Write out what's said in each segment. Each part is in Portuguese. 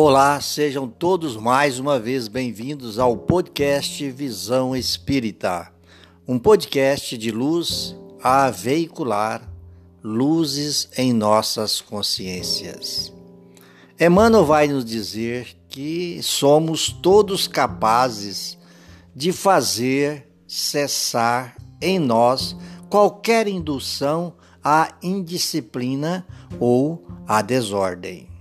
Olá, sejam todos mais uma vez bem-vindos ao podcast Visão Espírita, um podcast de luz a veicular luzes em nossas consciências. Emmanuel vai nos dizer que somos todos capazes de fazer cessar em nós qualquer indução à indisciplina ou à desordem.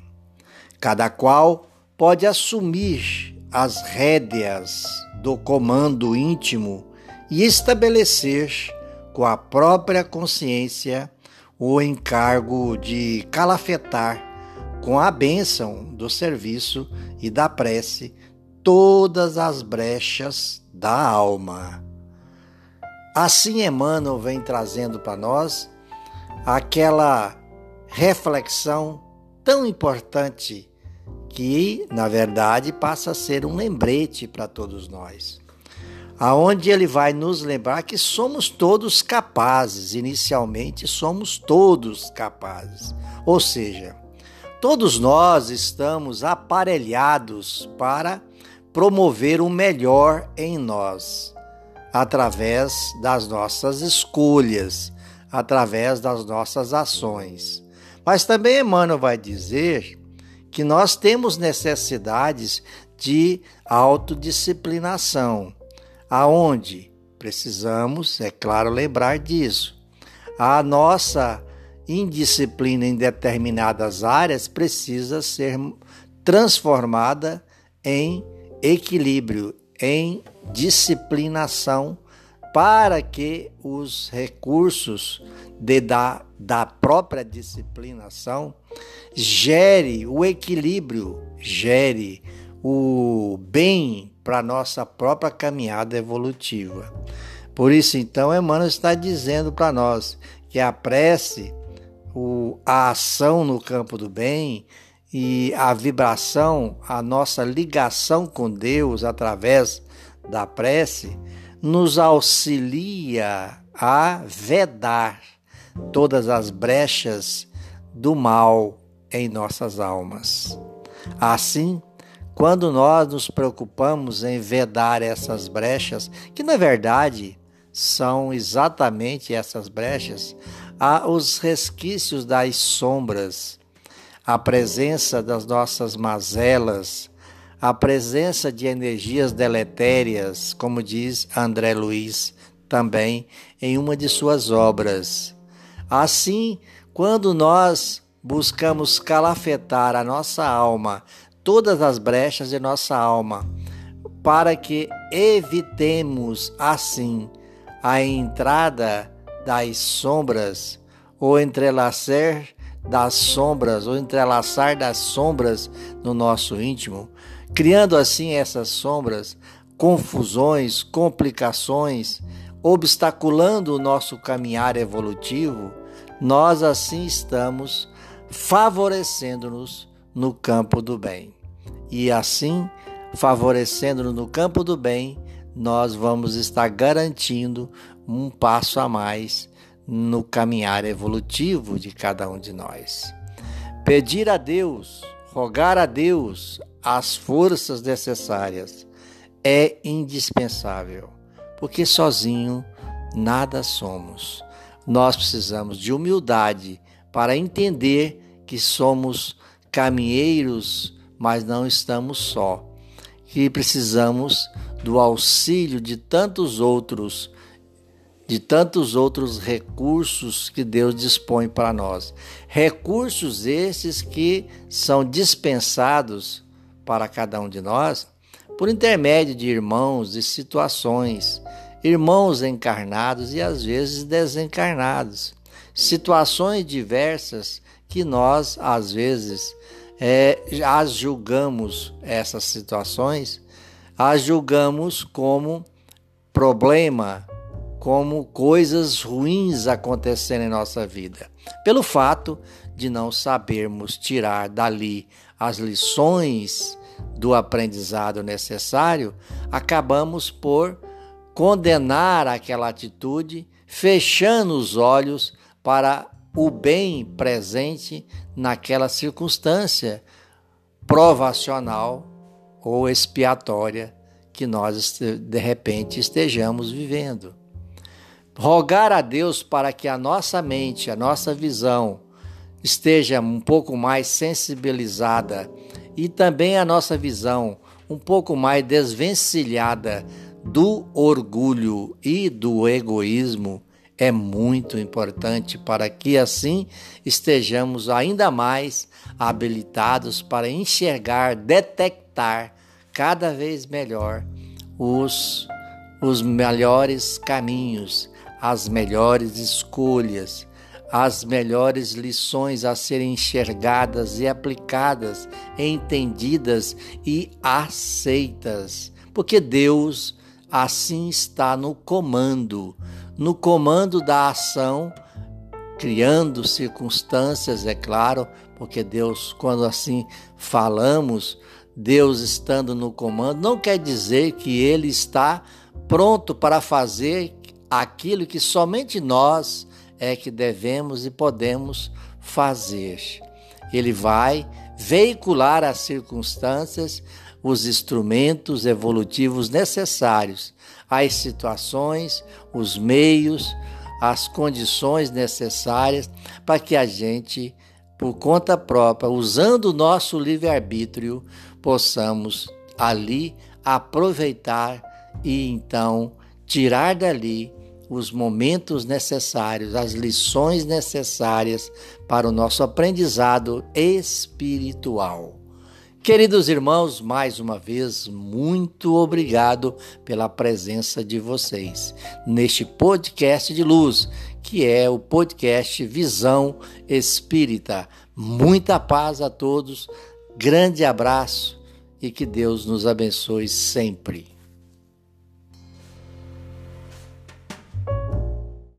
Cada qual pode assumir as rédeas do comando íntimo e estabelecer com a própria consciência o encargo de calafetar com a bênção do serviço e da prece todas as brechas da alma. Assim, Emmanuel vem trazendo para nós aquela reflexão tão importante que, na verdade, passa a ser um lembrete para todos nós. Aonde ele vai nos lembrar que somos todos capazes, inicialmente somos todos capazes. Ou seja, todos nós estamos aparelhados para promover o melhor em nós, através das nossas escolhas, através das nossas ações. Mas também Emmanuel vai dizer que nós temos necessidades de autodisciplinação, aonde precisamos, é claro, lembrar disso. A nossa indisciplina em determinadas áreas precisa ser transformada em equilíbrio, em disciplinação para que os recursos de, da, da própria disciplinação gere o equilíbrio, gere o bem para nossa própria caminhada evolutiva. Por isso, então, Emmanuel está dizendo para nós que a prece, o, a ação no campo do bem e a vibração, a nossa ligação com Deus através da prece, nos auxilia a vedar todas as brechas do mal em nossas almas. Assim, quando nós nos preocupamos em vedar essas brechas, que na verdade são exatamente essas brechas, há os resquícios das sombras, a presença das nossas mazelas, a presença de energias deletérias, como diz André Luiz também em uma de suas obras. Assim, quando nós buscamos calafetar a nossa alma, todas as brechas de nossa alma, para que evitemos assim a entrada das sombras, ou entrelaçar das sombras, ou entrelaçar das sombras no nosso íntimo, criando assim essas sombras, confusões, complicações, obstaculando o nosso caminhar evolutivo, nós assim estamos favorecendo-nos no campo do bem. E assim, favorecendo-nos no campo do bem, nós vamos estar garantindo um passo a mais no caminhar evolutivo de cada um de nós. Pedir a Deus, rogar a Deus as forças necessárias é indispensável, porque sozinho nada somos. Nós precisamos de humildade para entender que somos caminheiros, mas não estamos só. Que precisamos do auxílio de tantos outros de tantos outros recursos que Deus dispõe para nós. Recursos esses que são dispensados para cada um de nós por intermédio de irmãos e situações, irmãos encarnados e às vezes desencarnados, situações diversas que nós às vezes é, as julgamos essas situações, as julgamos como problema, como coisas ruins acontecendo em nossa vida, pelo fato de não sabermos tirar dali as lições do aprendizado necessário, acabamos por condenar aquela atitude, fechando os olhos para o bem presente naquela circunstância, provacional ou expiatória que nós de repente estejamos vivendo. Rogar a Deus para que a nossa mente, a nossa visão esteja um pouco mais sensibilizada e também a nossa visão um pouco mais desvencilhada do orgulho e do egoísmo é muito importante para que assim estejamos ainda mais habilitados para enxergar, detectar cada vez melhor os, os melhores caminhos, as melhores escolhas, as melhores lições a serem enxergadas e aplicadas, entendidas e aceitas, porque Deus assim está no comando no comando da ação, criando circunstâncias, é claro, porque Deus, quando assim falamos, Deus estando no comando, não quer dizer que Ele está pronto para fazer aquilo que somente nós é que devemos e podemos fazer. Ele vai veicular as circunstâncias, os instrumentos evolutivos necessários as situações, os meios, as condições necessárias para que a gente, por conta própria, usando o nosso livre-arbítrio, possamos ali aproveitar e então tirar dali os momentos necessários, as lições necessárias para o nosso aprendizado espiritual. Queridos irmãos, mais uma vez, muito obrigado pela presença de vocês neste podcast de luz, que é o podcast Visão Espírita. Muita paz a todos, grande abraço e que Deus nos abençoe sempre.